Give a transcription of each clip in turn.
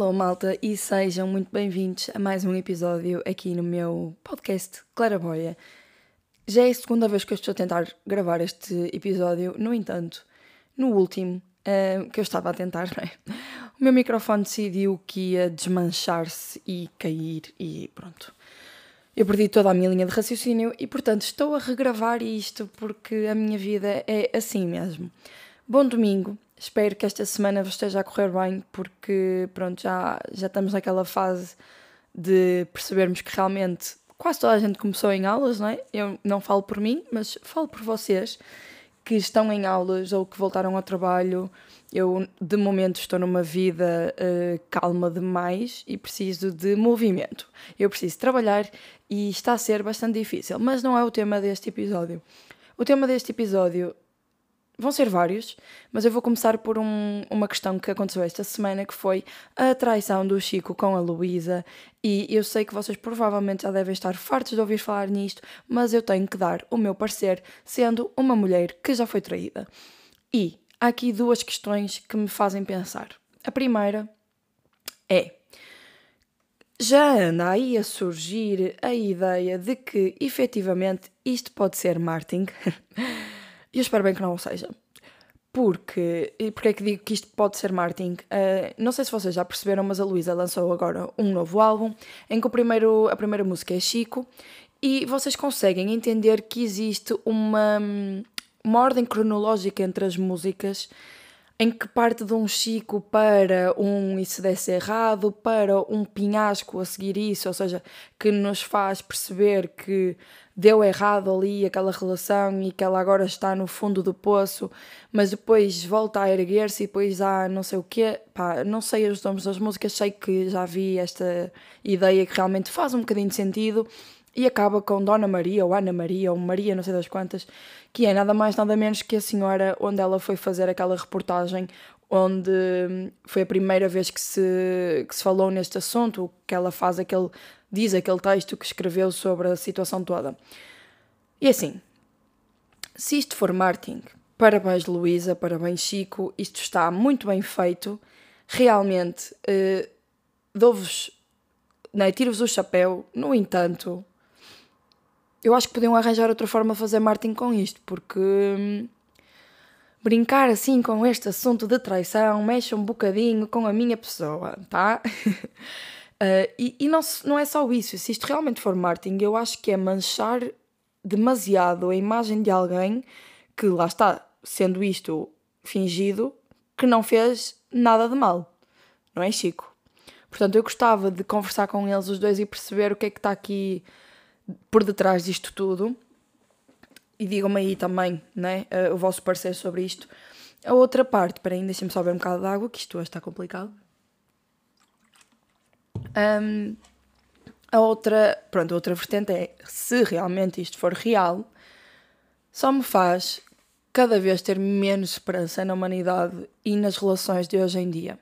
Alô, malta, e sejam muito bem-vindos a mais um episódio aqui no meu podcast Claraboia. Já é a segunda vez que eu estou a tentar gravar este episódio, no entanto, no último uh, que eu estava a tentar, é? o meu microfone decidiu que ia desmanchar-se e cair e pronto. Eu perdi toda a minha linha de raciocínio e, portanto, estou a regravar isto porque a minha vida é assim mesmo. Bom domingo, espero que esta semana vos esteja a correr bem porque, pronto, já, já estamos naquela fase de percebermos que realmente quase toda a gente começou em aulas, não é? Eu não falo por mim, mas falo por vocês que estão em aulas ou que voltaram ao trabalho. Eu, de momento, estou numa vida uh, calma demais e preciso de movimento. Eu preciso trabalhar e está a ser bastante difícil, mas não é o tema deste episódio. O tema deste episódio Vão ser vários, mas eu vou começar por um, uma questão que aconteceu esta semana, que foi a traição do Chico com a Luísa. E eu sei que vocês provavelmente já devem estar fartos de ouvir falar nisto, mas eu tenho que dar o meu parecer, sendo uma mulher que já foi traída. E há aqui duas questões que me fazem pensar. A primeira é: já anda aí a surgir a ideia de que efetivamente isto pode ser marketing? E eu espero bem que não seja. Porque, e porque é que digo que isto pode ser marketing? Uh, não sei se vocês já perceberam, mas a Luísa lançou agora um novo álbum em que o primeiro, a primeira música é Chico e vocês conseguem entender que existe uma, uma ordem cronológica entre as músicas em que parte de um Chico para um e se desse errado, para um pinhasco a seguir isso, ou seja, que nos faz perceber que deu errado ali aquela relação e que ela agora está no fundo do poço, mas depois volta a erguer-se e depois há não sei o quê. Pá, não sei os nomes das músicas, sei que já vi esta ideia que realmente faz um bocadinho de sentido e acaba com Dona Maria ou Ana Maria ou Maria, não sei das quantas, que é nada mais nada menos que a senhora onde ela foi fazer aquela reportagem onde foi a primeira vez que se, que se falou neste assunto, que ela faz aquele diz aquele texto que escreveu sobre a situação toda. E assim, se isto for marketing, parabéns Luísa, parabéns Chico, isto está muito bem feito, realmente uh, dou-vos, né, tiro-vos o chapéu, no entanto, eu acho que podiam arranjar outra forma de fazer marketing com isto, porque hum, brincar assim com este assunto de traição mexe um bocadinho com a minha pessoa, tá? Uh, e, e não, não é só isso, se isto realmente for marketing, eu acho que é manchar demasiado a imagem de alguém que lá está, sendo isto fingido, que não fez nada de mal, não é, Chico? Portanto, eu gostava de conversar com eles os dois e perceber o que é que está aqui por detrás disto tudo. E digam-me aí também né, uh, o vosso parecer sobre isto. A outra parte, para ainda deixem-me só um bocado de água, que isto hoje está complicado. Um, a outra, pronto, a outra vertente é se realmente isto for real, só me faz cada vez ter menos esperança na humanidade e nas relações de hoje em dia.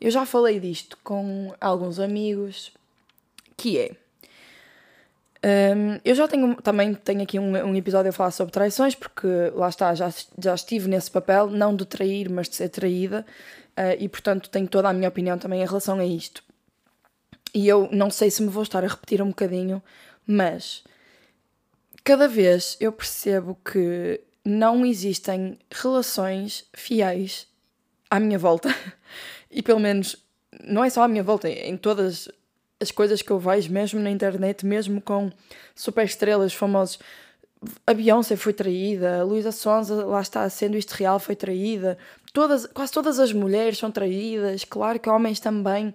Eu já falei disto com alguns amigos, que é. Um, eu já tenho também tenho aqui um, um, episódio a falar sobre traições, porque lá está, já, já estive nesse papel, não de trair, mas de ser traída, uh, e portanto tenho toda a minha opinião também em relação a isto. E eu não sei se me vou estar a repetir um bocadinho, mas cada vez eu percebo que não existem relações fiéis à minha volta. E pelo menos não é só à minha volta, em todas as coisas que eu vejo, mesmo na internet, mesmo com super estrelas famosos. A Beyoncé foi traída, a Luísa Sonza, lá está, sendo isto real, foi traída. Todas, quase todas as mulheres são traídas, claro que homens também,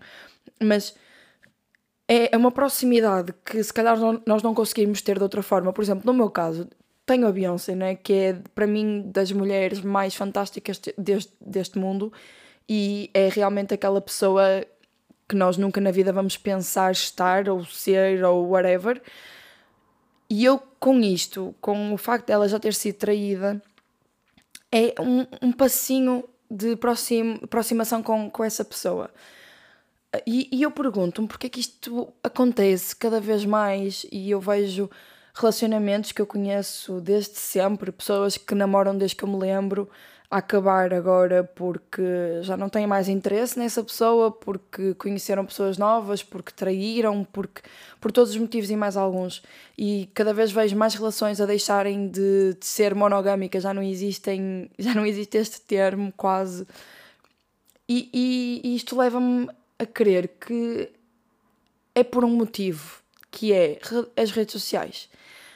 mas é, é uma proximidade que se calhar nós não conseguimos ter de outra forma. Por exemplo, no meu caso, tenho a Beyoncé, né, que é para mim das mulheres mais fantásticas deste, deste mundo e é realmente aquela pessoa que nós nunca na vida vamos pensar estar ou ser ou whatever. E eu, com isto, com o facto dela já ter sido traída, é um, um passinho de proxim, aproximação com, com essa pessoa. E, e eu pergunto-me porque é que isto acontece cada vez mais e eu vejo relacionamentos que eu conheço desde sempre, pessoas que namoram desde que eu me lembro, a acabar agora porque já não têm mais interesse nessa pessoa, porque conheceram pessoas novas, porque traíram, porque por todos os motivos e mais alguns. E cada vez vejo mais relações a deixarem de, de ser monogâmicas, já não existem, já não existe este termo quase. E, e, e isto leva-me a crer que é por um motivo, que é as redes sociais.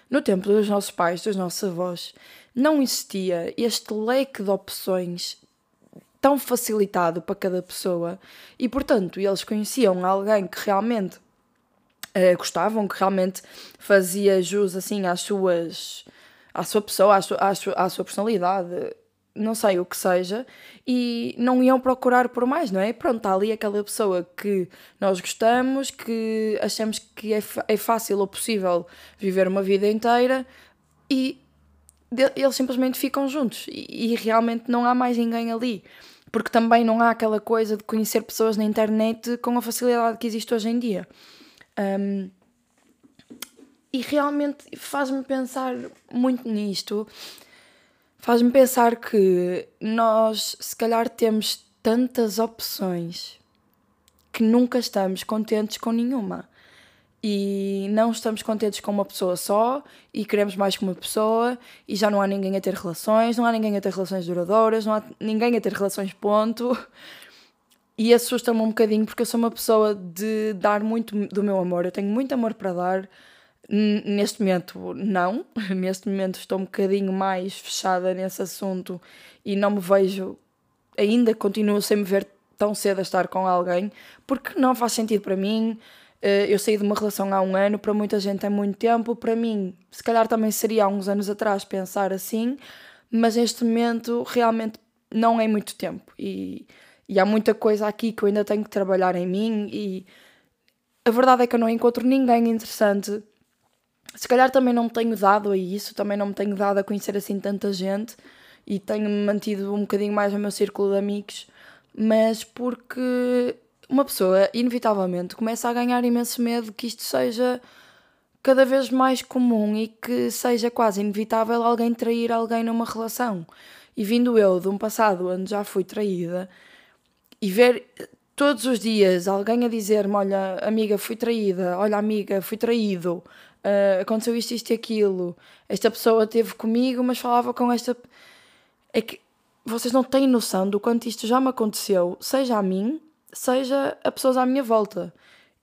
No tempo dos nossos pais, dos nossos avós, não existia este leque de opções tão facilitado para cada pessoa e, portanto, eles conheciam alguém que realmente uh, gostavam, que realmente fazia jus assim às suas à sua pessoa, à sua, à sua, à sua personalidade, não sei o que seja, e não iam procurar por mais, não é? Pronto, está ali aquela pessoa que nós gostamos, que achamos que é, é fácil ou possível viver uma vida inteira e eles simplesmente ficam juntos e, e, realmente não há mais ninguém ali. Porque também não há aquela coisa de conhecer pessoas na internet com a facilidade que existe hoje em dia. Um, e realmente faz-me pensar muito nisto. Faz-me pensar que nós, se calhar, temos tantas opções que nunca estamos contentes com nenhuma e não estamos contentes com uma pessoa só e queremos mais que uma pessoa e já não há ninguém a ter relações, não há ninguém a ter relações duradouras, não há ninguém a ter relações ponto. E assusta-me um bocadinho porque eu sou uma pessoa de dar muito do meu amor, eu tenho muito amor para dar. Neste momento, não. Neste momento, estou um bocadinho mais fechada nesse assunto e não me vejo, ainda continuo sem me ver tão cedo a estar com alguém, porque não faz sentido para mim eu saí de uma relação há um ano, para muita gente é muito tempo, para mim, se calhar também seria há uns anos atrás pensar assim, mas neste momento realmente não é muito tempo e, e há muita coisa aqui que eu ainda tenho que trabalhar em mim e a verdade é que eu não encontro ninguém interessante. Se calhar também não me tenho dado a isso, também não me tenho dado a conhecer assim tanta gente e tenho-me mantido um bocadinho mais no meu círculo de amigos, mas porque uma pessoa, inevitavelmente, começa a ganhar imenso medo que isto seja cada vez mais comum e que seja quase inevitável alguém trair alguém numa relação. E vindo eu de um passado onde já fui traída e ver todos os dias alguém a dizer-me: Olha, amiga, fui traída, olha, amiga, fui traído, uh, aconteceu isto, isto e aquilo, esta pessoa esteve comigo, mas falava com esta. É que vocês não têm noção do quanto isto já me aconteceu, seja a mim, seja a pessoas à minha volta.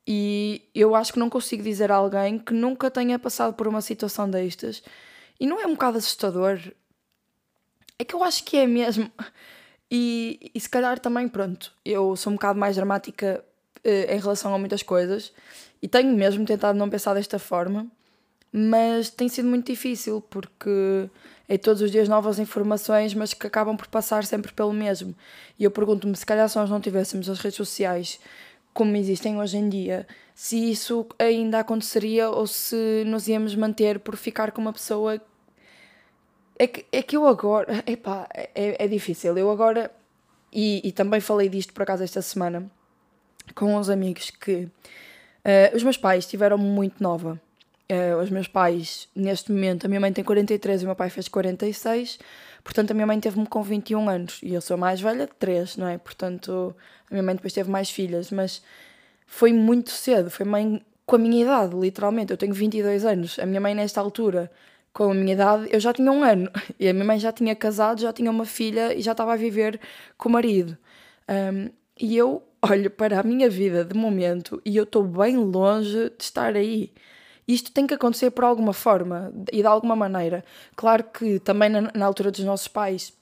E eu acho que não consigo dizer a alguém que nunca tenha passado por uma situação destas. E não é um bocado assustador? É que eu acho que é mesmo. E, e se calhar também, pronto, eu sou um bocado mais dramática uh, em relação a muitas coisas e tenho mesmo tentado não pensar desta forma, mas tem sido muito difícil porque é todos os dias novas informações, mas que acabam por passar sempre pelo mesmo. E eu pergunto-me, se calhar se nós não tivéssemos as redes sociais como existem hoje em dia, se isso ainda aconteceria ou se nos íamos manter por ficar com uma pessoa. É que, é que eu agora. Epá, é, é difícil. Eu agora. E, e também falei disto por acaso esta semana com uns amigos que uh, os meus pais tiveram muito nova Uh, os meus pais, neste momento, a minha mãe tem 43 e o meu pai fez 46, portanto a minha mãe teve-me com 21 anos e eu sou mais velha de 3, não é? Portanto, a minha mãe depois teve mais filhas, mas foi muito cedo, foi mãe com a minha idade, literalmente. Eu tenho 22 anos, a minha mãe, nesta altura, com a minha idade, eu já tinha um ano e a minha mãe já tinha casado, já tinha uma filha e já estava a viver com o marido. Um, e eu olho para a minha vida de momento e eu estou bem longe de estar aí. Isto tem que acontecer por alguma forma e de alguma maneira. Claro que também na, na altura dos nossos pais,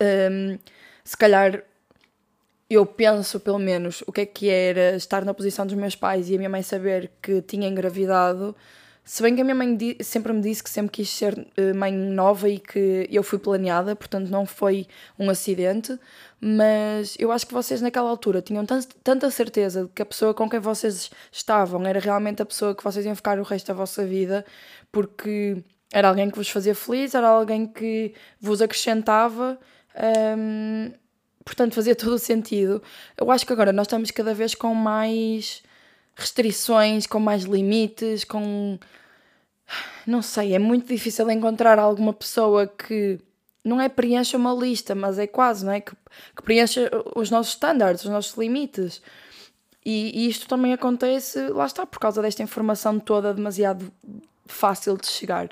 um, se calhar eu penso pelo menos o que é que era estar na posição dos meus pais e a minha mãe saber que tinha engravidado se bem que a minha mãe sempre me disse que sempre quis ser eh, mãe nova e que eu fui planeada, portanto não foi um acidente, mas eu acho que vocês naquela altura tinham tanta certeza de que a pessoa com quem vocês estavam era realmente a pessoa que vocês iam ficar o resto da vossa vida, porque era alguém que vos fazia feliz, era alguém que vos acrescentava. Hum, portanto, fazia todo o sentido. Eu acho que agora nós estamos cada vez com mais restrições, com mais limites, com. Não sei, é muito difícil encontrar alguma pessoa que não é preencha uma lista, mas é quase, não é? Que, que preencha os nossos estándares, os nossos limites. E, e, isto também acontece, lá está, por causa desta informação toda demasiado fácil de chegar.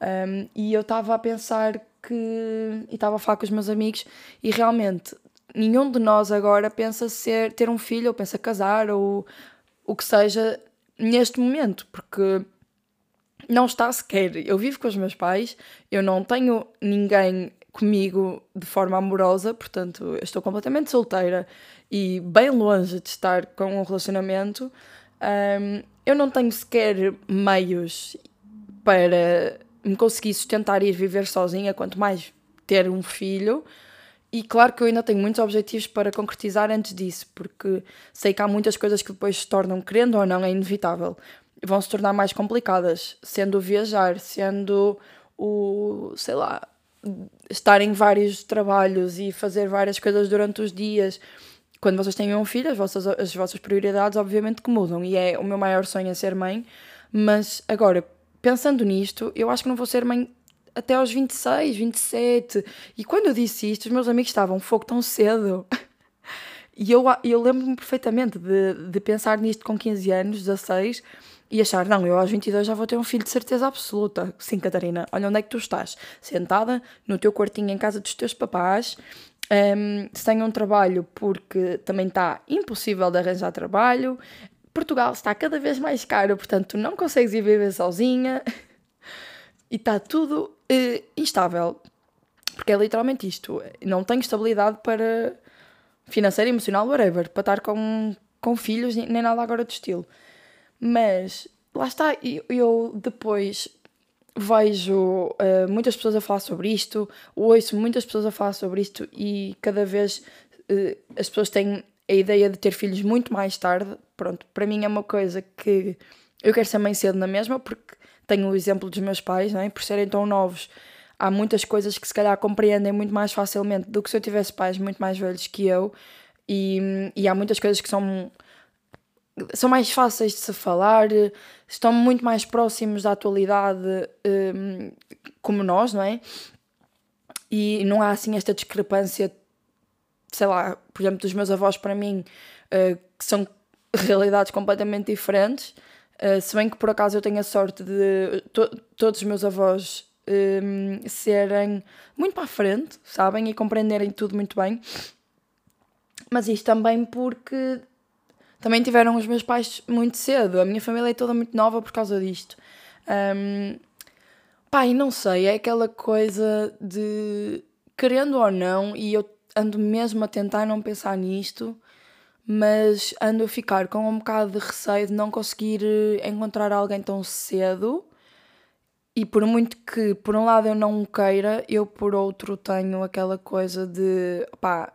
Um, e eu estava a pensar que. e estava a falar com os meus amigos, e realmente nenhum de nós agora pensa ser, ter um filho, ou pensa casar, ou o que seja, neste momento, porque não está sequer. Eu vivo com os meus pais, eu não tenho ninguém comigo de forma amorosa, portanto, eu estou completamente solteira e bem longe de estar com um relacionamento. Um, eu não tenho sequer meios para me conseguir sustentar e ir viver sozinha, quanto mais ter um filho. E claro que eu ainda tenho muitos objetivos para concretizar antes disso, porque sei que há muitas coisas que depois se tornam, querendo ou não, é inevitável, vão se tornar mais complicadas, sendo viajar, sendo o, sei lá, estar em vários trabalhos e fazer várias coisas durante os dias. Quando vocês têm um filho, as vossas, as vossas prioridades obviamente que mudam, e é o meu maior sonho é ser mãe, mas agora, pensando nisto, eu acho que não vou ser mãe até aos 26, 27. E quando eu disse isto, os meus amigos estavam fogo tão cedo. E eu, eu lembro-me perfeitamente de, de pensar nisto com 15 anos, 16, e achar, não, eu aos 22 já vou ter um filho de certeza absoluta. Sim, Catarina, olha onde é que tu estás. Sentada no teu quartinho em casa dos teus papás, um, sem um trabalho porque também está impossível de arranjar trabalho. Portugal está cada vez mais caro, portanto tu não consegues ir viver sozinha. e está tudo uh, instável. Porque é literalmente isto. Não tenho estabilidade para financeira, emocional, whatever, para estar com, com filhos nem nada agora do estilo. Mas lá está, eu, eu depois vejo uh, muitas pessoas a falar sobre isto, ouço muitas pessoas a falar sobre isto e cada vez uh, as pessoas têm a ideia de ter filhos muito mais tarde. Pronto, para mim é uma coisa que eu quero ser mãe cedo na mesma, porque tenho o exemplo dos meus pais, não é? por serem tão novos, há muitas coisas que se calhar compreendem muito mais facilmente do que se eu tivesse pais muito mais velhos que eu, e, e há muitas coisas que são, são mais fáceis de se falar, estão muito mais próximos da atualidade, um, como nós, não é? E não há assim esta discrepância, sei lá, por exemplo, dos meus avós para mim, uh, que são realidades completamente diferentes. Uh, se bem que por acaso eu tenho a sorte de to todos os meus avós um, serem muito para a frente, sabem? E compreenderem tudo muito bem. Mas isto também porque também tiveram os meus pais muito cedo. A minha família é toda muito nova por causa disto. Um, e não sei, é aquela coisa de querendo ou não, e eu ando mesmo a tentar não pensar nisto, mas ando a ficar com um bocado de receio de não conseguir eh, encontrar alguém tão cedo. E por muito que, por um lado, eu não queira, eu por outro tenho aquela coisa de pá,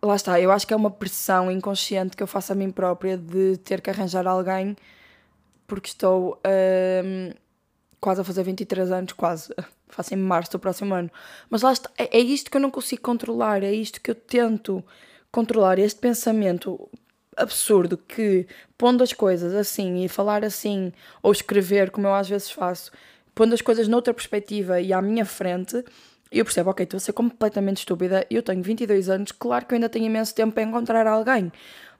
lá está, eu acho que é uma pressão inconsciente que eu faço a mim própria de ter que arranjar alguém porque estou um, quase a fazer 23 anos, quase, faço em março do próximo ano. Mas lá está, é, é isto que eu não consigo controlar, é isto que eu tento controlar este pensamento absurdo que, pondo as coisas assim e falar assim, ou escrever, como eu às vezes faço, pondo as coisas noutra perspectiva e à minha frente, eu percebo, ok, estou a ser completamente estúpida, eu tenho 22 anos, claro que eu ainda tenho imenso tempo para encontrar alguém,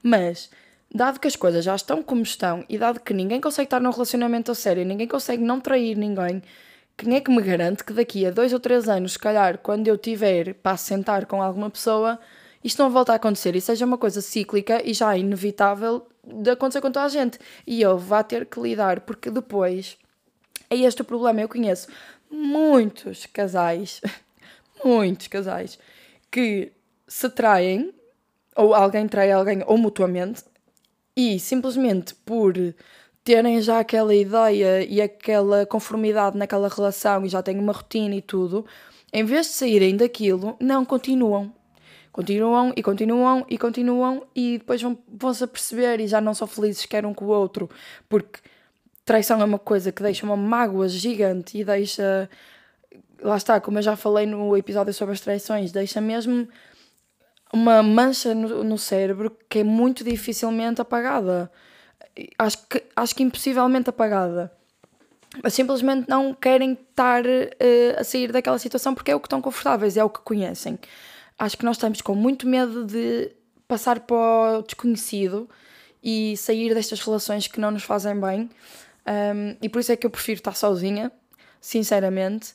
mas dado que as coisas já estão como estão e dado que ninguém consegue estar num relacionamento a sério, ninguém consegue não trair ninguém, quem é que me garante que daqui a dois ou três anos, se calhar, quando eu tiver para sentar com alguma pessoa, isto não volta a acontecer e seja uma coisa cíclica e já inevitável de acontecer com toda a gente. E eu vá ter que lidar, porque depois é este o problema. Eu conheço muitos casais, muitos casais, que se traem, ou alguém trai alguém, ou mutuamente, e simplesmente por terem já aquela ideia e aquela conformidade naquela relação e já têm uma rotina e tudo, em vez de saírem daquilo, não continuam continuam e continuam e continuam e depois vão, vão-se a perceber e já não são felizes quer um com o outro, porque traição é uma coisa que deixa uma mágoa gigante e deixa. Lá está, como eu já falei no episódio sobre as traições, deixa mesmo uma mancha no, no cérebro que é muito dificilmente apagada. Acho que, acho que impossivelmente apagada. mas simplesmente não querem estar uh, a sair daquela situação porque é o que estão confortáveis, é o que conhecem. Acho que nós estamos com muito medo de passar para o desconhecido e sair destas relações que não nos fazem bem. Um, e por isso é que eu prefiro estar sozinha, sinceramente.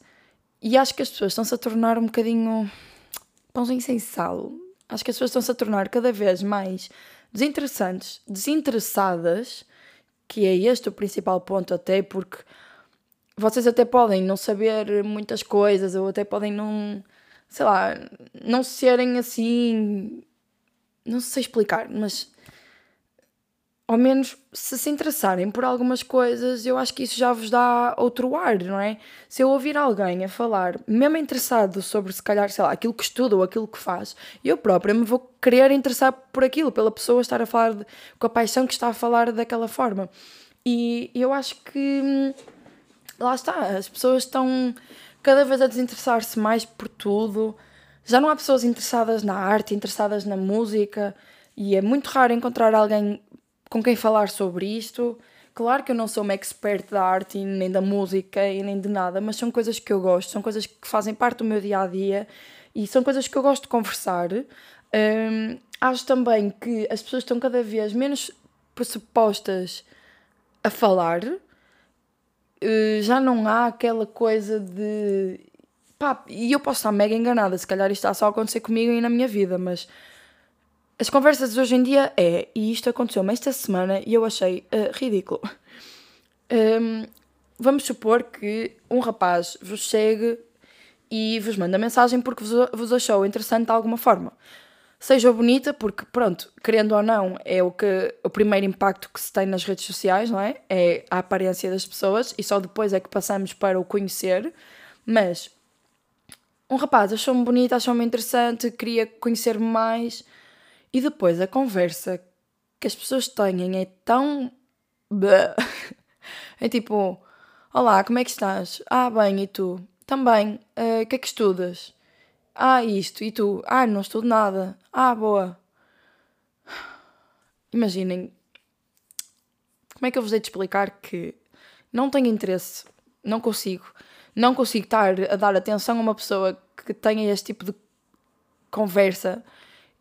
E acho que as pessoas estão-se a tornar um bocadinho pãozinho sem sal. Acho que as pessoas estão-se a tornar cada vez mais desinteressantes, desinteressadas, que é este o principal ponto, até porque vocês até podem não saber muitas coisas, ou até podem não, sei lá, não serem assim. Não sei explicar, mas ao menos se se interessarem por algumas coisas, eu acho que isso já vos dá outro ar, não é? Se eu ouvir alguém a falar, mesmo interessado sobre, se calhar, sei lá, aquilo que estuda ou aquilo que faz, eu própria me vou querer interessar por aquilo, pela pessoa estar a falar de, com a paixão que está a falar daquela forma. E eu acho que hum, lá está, as pessoas estão cada vez a desinteressar-se mais por tudo. Já não há pessoas interessadas na arte, interessadas na música, e é muito raro encontrar alguém com quem falar sobre isto. Claro que eu não sou uma expert da arte, nem da música e nem de nada, mas são coisas que eu gosto, são coisas que fazem parte do meu dia a dia e são coisas que eu gosto de conversar. Um, acho também que as pessoas estão cada vez menos pressupostas a falar. Uh, já não há aquela coisa de. Pá, e eu posso estar mega enganada, se calhar isto está só a acontecer comigo e na minha vida, mas as conversas de hoje em dia é, e isto aconteceu-me esta semana e eu achei uh, ridículo. Um, vamos supor que um rapaz vos segue e vos manda mensagem porque vos, vos achou interessante de alguma forma. Seja bonita, porque, pronto, querendo ou não, é o, que, o primeiro impacto que se tem nas redes sociais, não é? É a aparência das pessoas e só depois é que passamos para o conhecer. Mas um rapaz achou-me bonita, achou-me interessante, queria conhecer-me mais e depois a conversa que as pessoas têm é tão. É tipo: Olá, como é que estás? Ah, bem, e tu? Também. Eh, o uh, que é que estudas? Ah, isto. E tu? Ah, não estudo nada. Ah, boa. Imaginem. Como é que eu vos hei de explicar que não tenho interesse, não consigo, não consigo estar a dar atenção a uma pessoa que tenha este tipo de conversa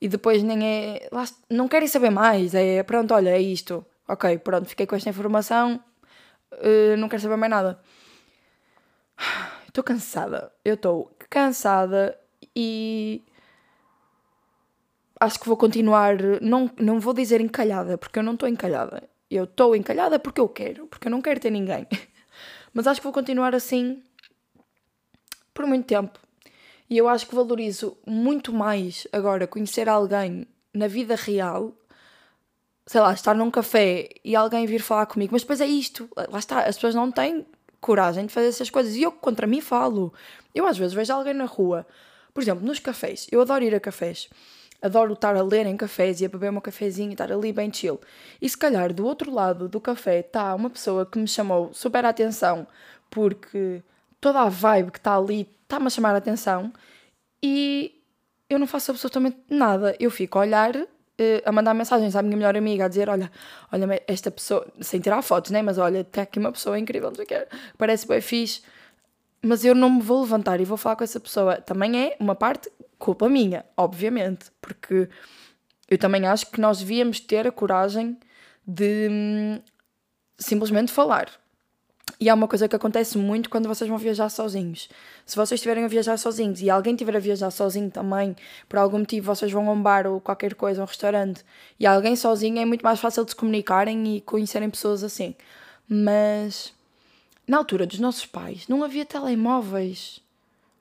e depois nem é. Não querem saber mais. É pronto, olha, é isto. Ok, pronto, fiquei com esta informação. Uh, não quero saber mais nada. Estou cansada. Eu estou cansada e. Acho que vou continuar. Não, não vou dizer encalhada, porque eu não estou encalhada. Eu estou encalhada porque eu quero, porque eu não quero ter ninguém. Mas acho que vou continuar assim por muito tempo. E eu acho que valorizo muito mais agora conhecer alguém na vida real, sei lá, estar num café e alguém vir falar comigo, mas depois é isto, lá está, as pessoas não têm coragem de fazer essas coisas e eu contra mim falo. Eu às vezes vejo alguém na rua, por exemplo, nos cafés, eu adoro ir a cafés. Adoro estar a ler em cafés e a beber um cafezinho e estar ali bem chill. E se calhar do outro lado do café está uma pessoa que me chamou super a atenção porque toda a vibe que está ali está-me a chamar a atenção e eu não faço absolutamente nada. Eu fico a olhar, uh, a mandar mensagens à minha melhor amiga, a dizer: Olha, olha, esta pessoa, sem tirar fotos, né? Mas olha, tem aqui uma pessoa incrível, não sei o que, parece bem fixe. Mas eu não me vou levantar e vou falar com essa pessoa. Também é uma parte culpa minha, obviamente, porque eu também acho que nós devíamos ter a coragem de hum, simplesmente falar. E há uma coisa que acontece muito quando vocês vão viajar sozinhos. Se vocês estiverem a viajar sozinhos e alguém estiver a viajar sozinho também, por algum motivo vocês vão a um bar ou qualquer coisa, um restaurante, e alguém sozinho, é muito mais fácil de se comunicarem e conhecerem pessoas assim. Mas na altura dos nossos pais não havia telemóveis,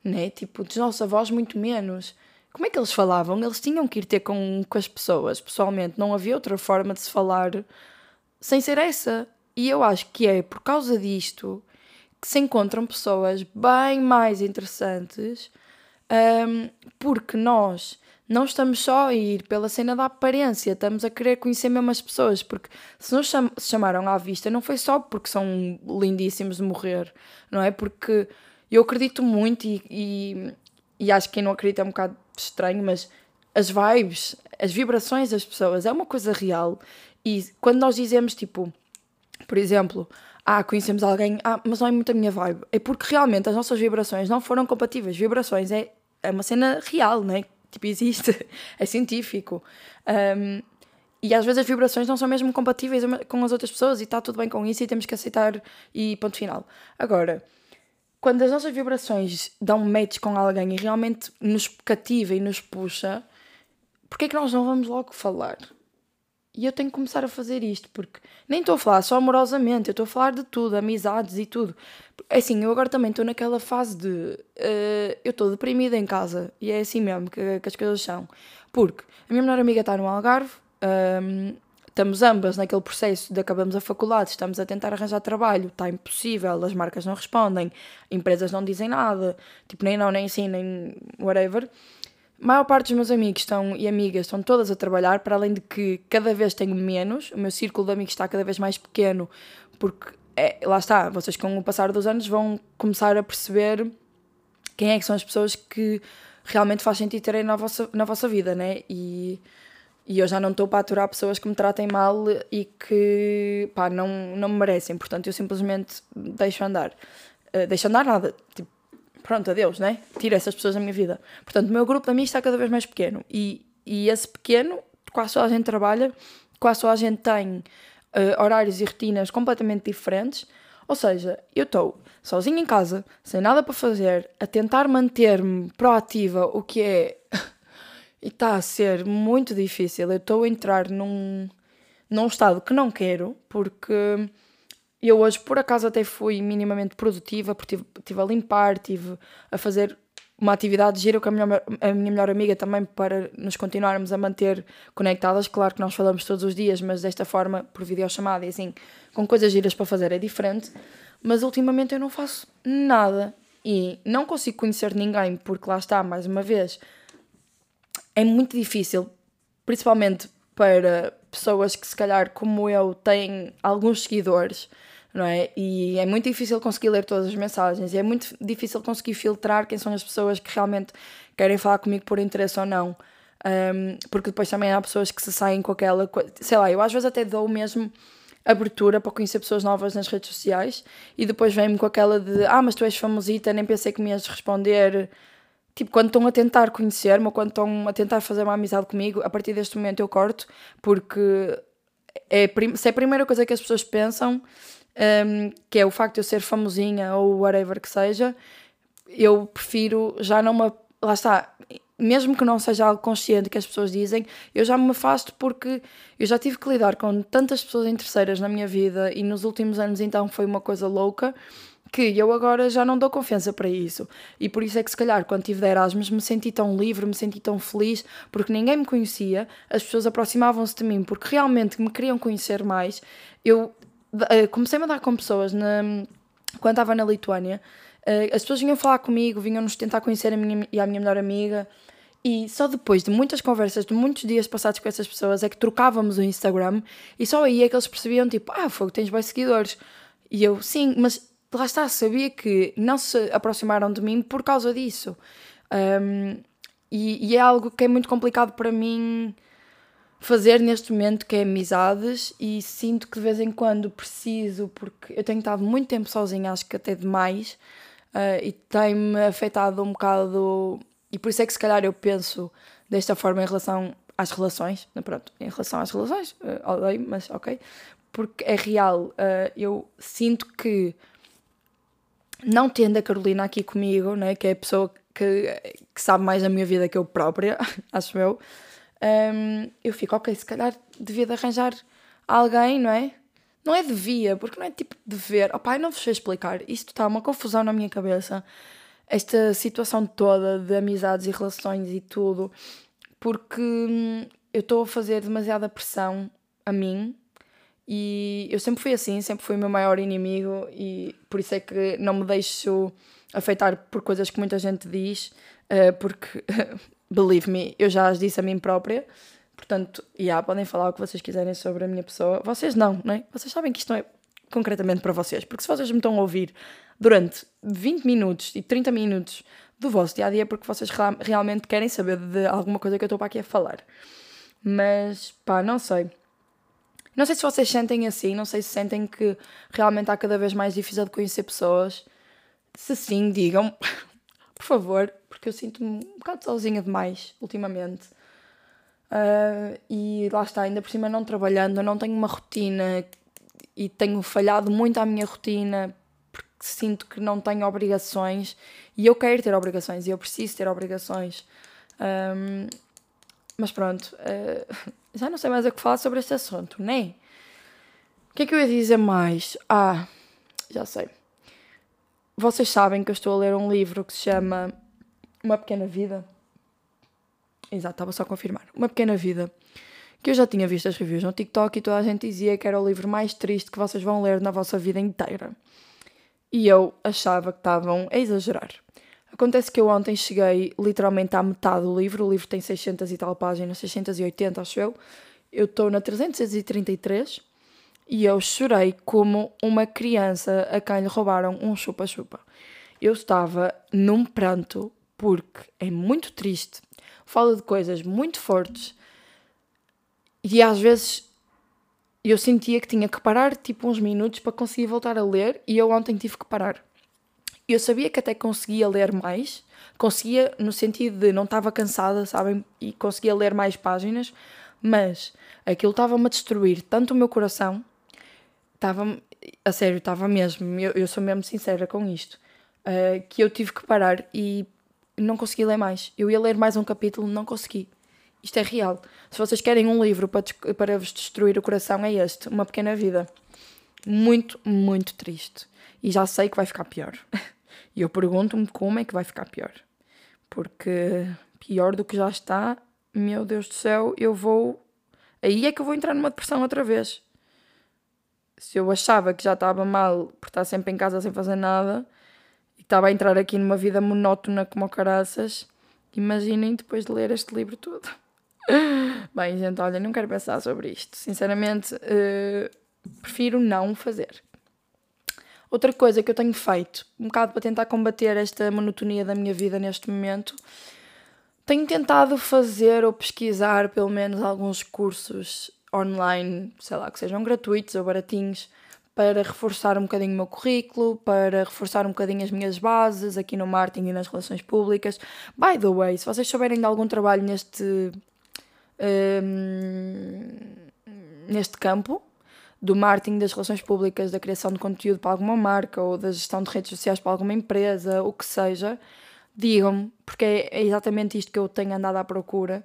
né? Tipo, dos nossos avós, muito menos. Como é que eles falavam? Eles tinham que ir ter com, com as pessoas, pessoalmente. Não havia outra forma de se falar sem ser essa. E eu acho que é por causa disto que se encontram pessoas bem mais interessantes, um, porque nós não estamos só a ir pela cena da aparência, estamos a querer conhecer mesmo as pessoas, porque se nos cham se chamaram à vista não foi só porque são lindíssimos de morrer, não é? Porque eu acredito muito e, e, e acho que quem não acredita é um bocado estranho, mas as vibes, as vibrações das pessoas é uma coisa real e quando nós dizemos tipo por exemplo, ah, conhecemos alguém, ah, mas não é muito a minha vibe. É porque realmente as nossas vibrações não foram compatíveis. Vibrações é, é uma cena real, né? Tipo, existe, é científico. Um, e às vezes as vibrações não são mesmo compatíveis com as outras pessoas e está tudo bem com isso e temos que aceitar e ponto final. Agora, quando as nossas vibrações dão match com alguém e realmente nos cativa e nos puxa, porquê é que nós não vamos logo falar? E eu tenho que começar a fazer isto, porque nem estou a falar só amorosamente, eu estou a falar de tudo, amizades e tudo. É assim, eu agora também estou naquela fase de. Uh, eu estou deprimida em casa, e é assim mesmo que, que as coisas são. Porque a minha melhor amiga está no Algarve, ehm, estamos ambas naquele processo de acabamos a faculdade, estamos a tentar arranjar trabalho, está impossível, as marcas não respondem, empresas não dizem nada, tipo, nem não, nem sim, nem whatever a maior parte dos meus amigos estão, e amigas estão todas a trabalhar, para além de que cada vez tenho menos, o meu círculo de amigos está cada vez mais pequeno, porque é, lá está, vocês com o passar dos anos vão começar a perceber quem é que são as pessoas que realmente faz sentido terem na vossa, na vossa vida, né? E, e eu já não estou para aturar pessoas que me tratem mal e que pá, não, não me merecem, portanto eu simplesmente deixo andar. Uh, deixo andar nada, tipo, pronto, adeus, né? Tira essas pessoas da minha vida. Portanto, o meu grupo de amigos está cada vez mais pequeno. E, e esse pequeno, quase toda a gente trabalha, quase toda a gente tem uh, horários e rotinas completamente diferentes. Ou seja, eu estou sozinha em casa, sem nada para fazer, a tentar manter-me proativa, o que é. e está a ser muito difícil. Eu estou a entrar num, num estado que não quero, porque eu hoje, por acaso, até fui minimamente produtiva, porque estive, estive a limpar, estive a fazer uma atividade gira com a a minha melhor amiga também para nos continuarmos a manter conectadas. Claro que nós falamos todos os dias, mas desta forma, por videochamada e assim, com coisas giras para fazer é diferente. Mas ultimamente eu não faço nada e não consigo conhecer ninguém, porque lá está, mais uma vez, é muito difícil, principalmente para pessoas que se calhar como eu têm alguns seguidores não é? E é muito difícil conseguir ler todas as mensagens e é muito difícil conseguir filtrar quem são as pessoas que realmente querem falar comigo por interesse ou não. Um, porque depois também há pessoas que se saem com aquela. Sei lá, eu às vezes até dou mesmo abertura para conhecer pessoas novas nas redes sociais e depois vem-me com aquela de ah, mas tu és famosita, nem pensei que me ias responder. Tipo, quando estão a tentar conhecer-me ou quando estão a tentar fazer uma amizade comigo, a partir deste momento eu corto, porque é, se é a primeira coisa que as pessoas pensam, um, que é o facto de eu ser famosinha ou whatever que seja, eu prefiro já não me. Lá está, mesmo que não seja algo consciente que as pessoas dizem, eu já me afasto porque eu já tive que lidar com tantas pessoas interesseiras na minha vida e nos últimos anos então foi uma coisa louca que eu agora já não dou confiança para isso. E por isso é que se calhar quando tive de Erasmus me senti tão livre, me senti tão feliz, porque ninguém me conhecia, as pessoas aproximavam-se de mim porque realmente me queriam conhecer mais. Eu comecei a dar com pessoas na, quando estava na Lituânia. Uh, as pessoas vinham falar comigo, vinham-nos tentar conhecer a minha e a minha melhor amiga. E só depois de muitas conversas, de muitos dias passados com essas pessoas, é que trocávamos o Instagram e só aí é que eles percebiam, tipo, ah, fogo, tens bons seguidores. E eu, sim, mas lá está, sabia que não se aproximaram de mim por causa disso. Um, e, e, é algo que é muito complicado para mim fazer neste momento, que é amizades, e sinto que de vez em quando preciso, porque eu tenho estado muito tempo sozinha, acho que até demais, uh, e tem-me afetado um bocado, e por isso é que se calhar eu penso desta forma em relação às relações, pronto, em relação às relações, uh, odeio, mas ok, porque é real, uh, eu sinto que não tendo a Carolina aqui comigo, né, que é a pessoa que, que sabe mais da minha vida que eu própria, acho eu, um, eu fico, ok, se calhar devia de arranjar alguém, não é? Não é devia, porque não é tipo dever. Opá, eu não vos sei explicar. Isto está uma confusão na minha cabeça. Esta situação toda de amizades e relações e tudo. Porque hum, eu estou a fazer demasiada pressão a mim. E eu sempre fui assim, sempre fui o meu maior inimigo. E por isso é que não me deixo afetar por coisas que muita gente diz. Uh, porque believe me, eu já as disse a mim própria. Portanto, yeah, podem falar o que vocês quiserem sobre a minha pessoa. Vocês não, não é? Vocês sabem que isto não é concretamente para vocês. Porque se vocês me estão a ouvir durante 20 minutos e 30 minutos do vosso dia a dia, é porque vocês realmente querem saber de alguma coisa que eu estou para aqui a falar. Mas, pá, não sei. Não sei se vocês sentem assim, não sei se sentem que realmente há cada vez mais difícil de conhecer pessoas. Se sim, digam, por favor, porque eu sinto-me um bocado sozinha demais ultimamente. Uh, e lá está, ainda por cima não trabalhando, eu não tenho uma rotina e tenho falhado muito à minha rotina porque sinto que não tenho obrigações e eu quero ter obrigações e eu preciso ter obrigações. Um, mas pronto, uh, já não sei mais o que falar sobre este assunto, nem. O que é que eu ia dizer mais? Ah, já sei. Vocês sabem que eu estou a ler um livro que se chama Uma Pequena Vida. Exato, estava só a confirmar. Uma Pequena Vida. Que eu já tinha visto as reviews no TikTok e toda a gente dizia que era o livro mais triste que vocês vão ler na vossa vida inteira. E eu achava que estavam a exagerar. Acontece que eu ontem cheguei literalmente à metade do livro, o livro tem 600 e tal páginas, 680 acho eu. Eu estou na 333 e eu chorei como uma criança a quem lhe roubaram um chupa-chupa. Eu estava num pranto porque é muito triste, fala de coisas muito fortes e às vezes eu sentia que tinha que parar tipo uns minutos para conseguir voltar a ler e eu ontem tive que parar. Eu sabia que até conseguia ler mais, conseguia no sentido de não estava cansada, sabem, e conseguia ler mais páginas, mas aquilo estava-me a destruir tanto o meu coração, estava a sério, estava mesmo, eu, eu, sou mesmo sincera com isto, uh, que eu tive que parar e não consegui ler mais. Eu ia ler mais um capítulo, não consegui. Isto é real. Se vocês querem um livro para, para vos destruir o coração, é este: Uma Pequena Vida. Muito, muito triste. E já sei que vai ficar pior. E eu pergunto-me como é que vai ficar pior. Porque pior do que já está, meu Deus do céu, eu vou. Aí é que eu vou entrar numa depressão outra vez. Se eu achava que já estava mal por estar sempre em casa sem fazer nada estava a entrar aqui numa vida monótona como caraças, imaginem depois de ler este livro todo. Bem, gente, olha, não quero pensar sobre isto. Sinceramente, uh, prefiro não fazer. Outra coisa que eu tenho feito, um bocado para tentar combater esta monotonia da minha vida neste momento, tenho tentado fazer ou pesquisar pelo menos alguns cursos online, sei lá, que sejam gratuitos ou baratinhos, para reforçar um bocadinho o meu currículo, para reforçar um bocadinho as minhas bases aqui no marketing e nas relações públicas. By the way, se vocês souberem de algum trabalho neste, um, neste campo, do marketing, das relações públicas, da criação de conteúdo para alguma marca ou da gestão de redes sociais para alguma empresa, o que seja, digam-me, porque é exatamente isto que eu tenho andado à procura.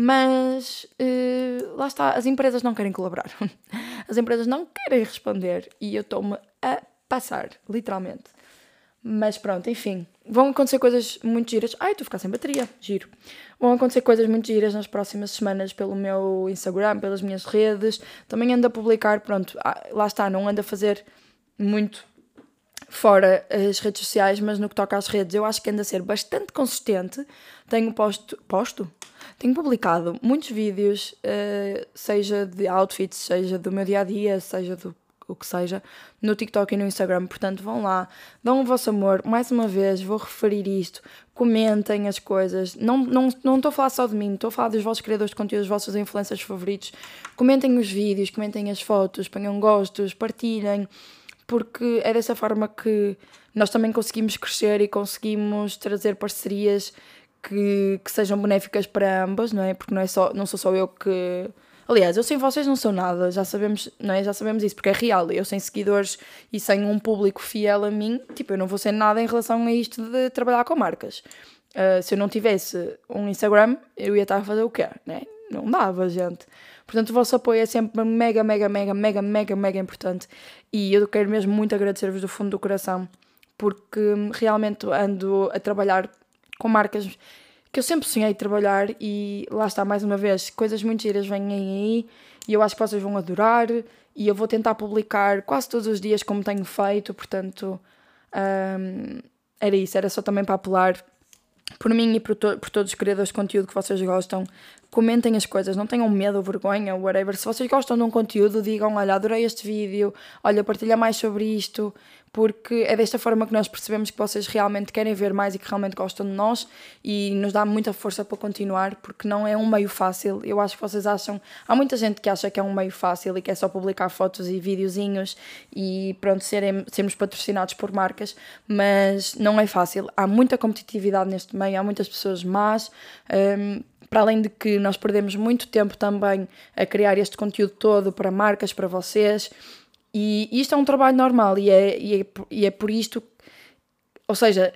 Mas uh, lá está, as empresas não querem colaborar, as empresas não querem responder e eu estou-me a passar, literalmente. Mas pronto, enfim, vão acontecer coisas muito giras. Ai, estou a ficar sem bateria, giro. Vão acontecer coisas muito giras nas próximas semanas pelo meu Instagram, pelas minhas redes. Também ando a publicar, pronto, ah, lá está, não ando a fazer muito fora as redes sociais, mas no que toca às redes, eu acho que ando a ser bastante consistente. Tenho posto, posto? Tenho publicado muitos vídeos, uh, seja de outfits, seja do meu dia a dia, seja do o que seja, no TikTok e no Instagram. Portanto, vão lá, dão o vosso amor. Mais uma vez, vou referir isto. Comentem as coisas. Não estou não, não a falar só de mim, estou a falar dos vossos criadores de conteúdo, dos vossos influencers favoritos. Comentem os vídeos, comentem as fotos, ponham gostos, partilhem, porque é dessa forma que nós também conseguimos crescer e conseguimos trazer parcerias que, que sejam benéficas para ambas, não é? Porque não, é só, não sou só eu que Aliás, eu sem vocês não sou nada, já sabemos, não é? Já sabemos isso, porque é real. Eu sem seguidores e sem um público fiel a mim, tipo, eu não vou ser nada em relação a isto de trabalhar com marcas. Uh, se eu não tivesse um Instagram, eu ia estar a fazer o quê? Né? Não dava, gente. Portanto, o vosso apoio é sempre mega, mega, mega, mega, mega, mega importante. E eu quero mesmo muito agradecer-vos do fundo do coração, porque realmente ando a trabalhar com marcas que eu sempre sonhei trabalhar e lá está mais uma vez, coisas muito giras vêm aí e eu acho que vocês vão adorar e eu vou tentar publicar quase todos os dias como tenho feito, portanto um, era isso, era só também para apelar por mim e por, to por todos os criadores de conteúdo que vocês gostam, comentem as coisas, não tenham medo ou vergonha, whatever. Se vocês gostam de um conteúdo, digam: Olha, adorei este vídeo, olha, partilha mais sobre isto, porque é desta forma que nós percebemos que vocês realmente querem ver mais e que realmente gostam de nós e nos dá muita força para continuar, porque não é um meio fácil. Eu acho que vocês acham. Há muita gente que acha que é um meio fácil e que é só publicar fotos e videozinhos e pronto, serem, sermos patrocinados por marcas, mas não é fácil. Há muita competitividade neste meio, há muitas pessoas más. Um, para além de que nós perdemos muito tempo também a criar este conteúdo todo para marcas, para vocês, e isto é um trabalho normal e é, e é, e é por isto, ou seja,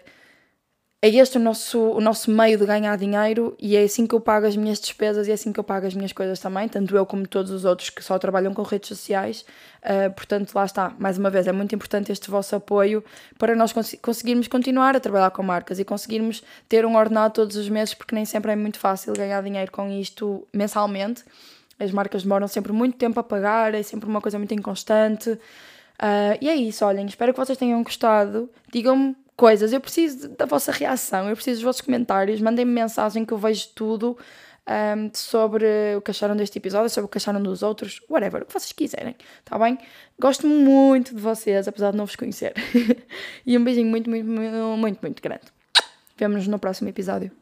é este o nosso, o nosso meio de ganhar dinheiro e é assim que eu pago as minhas despesas e é assim que eu pago as minhas coisas também, tanto eu como todos os outros que só trabalham com redes sociais. Uh, portanto, lá está, mais uma vez, é muito importante este vosso apoio para nós cons conseguirmos continuar a trabalhar com marcas e conseguirmos ter um ordenado todos os meses, porque nem sempre é muito fácil ganhar dinheiro com isto mensalmente. As marcas demoram sempre muito tempo a pagar, é sempre uma coisa muito inconstante. Uh, e é isso, olhem, espero que vocês tenham gostado. Digam-me coisas. Eu preciso da vossa reação, eu preciso dos vossos comentários. Mandem-me mensagem que eu vejo tudo um, sobre o que acharam deste episódio, sobre o que acharam dos outros, whatever, o que vocês quiserem, tá bem? Gosto muito de vocês, apesar de não vos conhecer. e um beijinho muito, muito, muito, muito, muito grande. Vemo-nos no próximo episódio.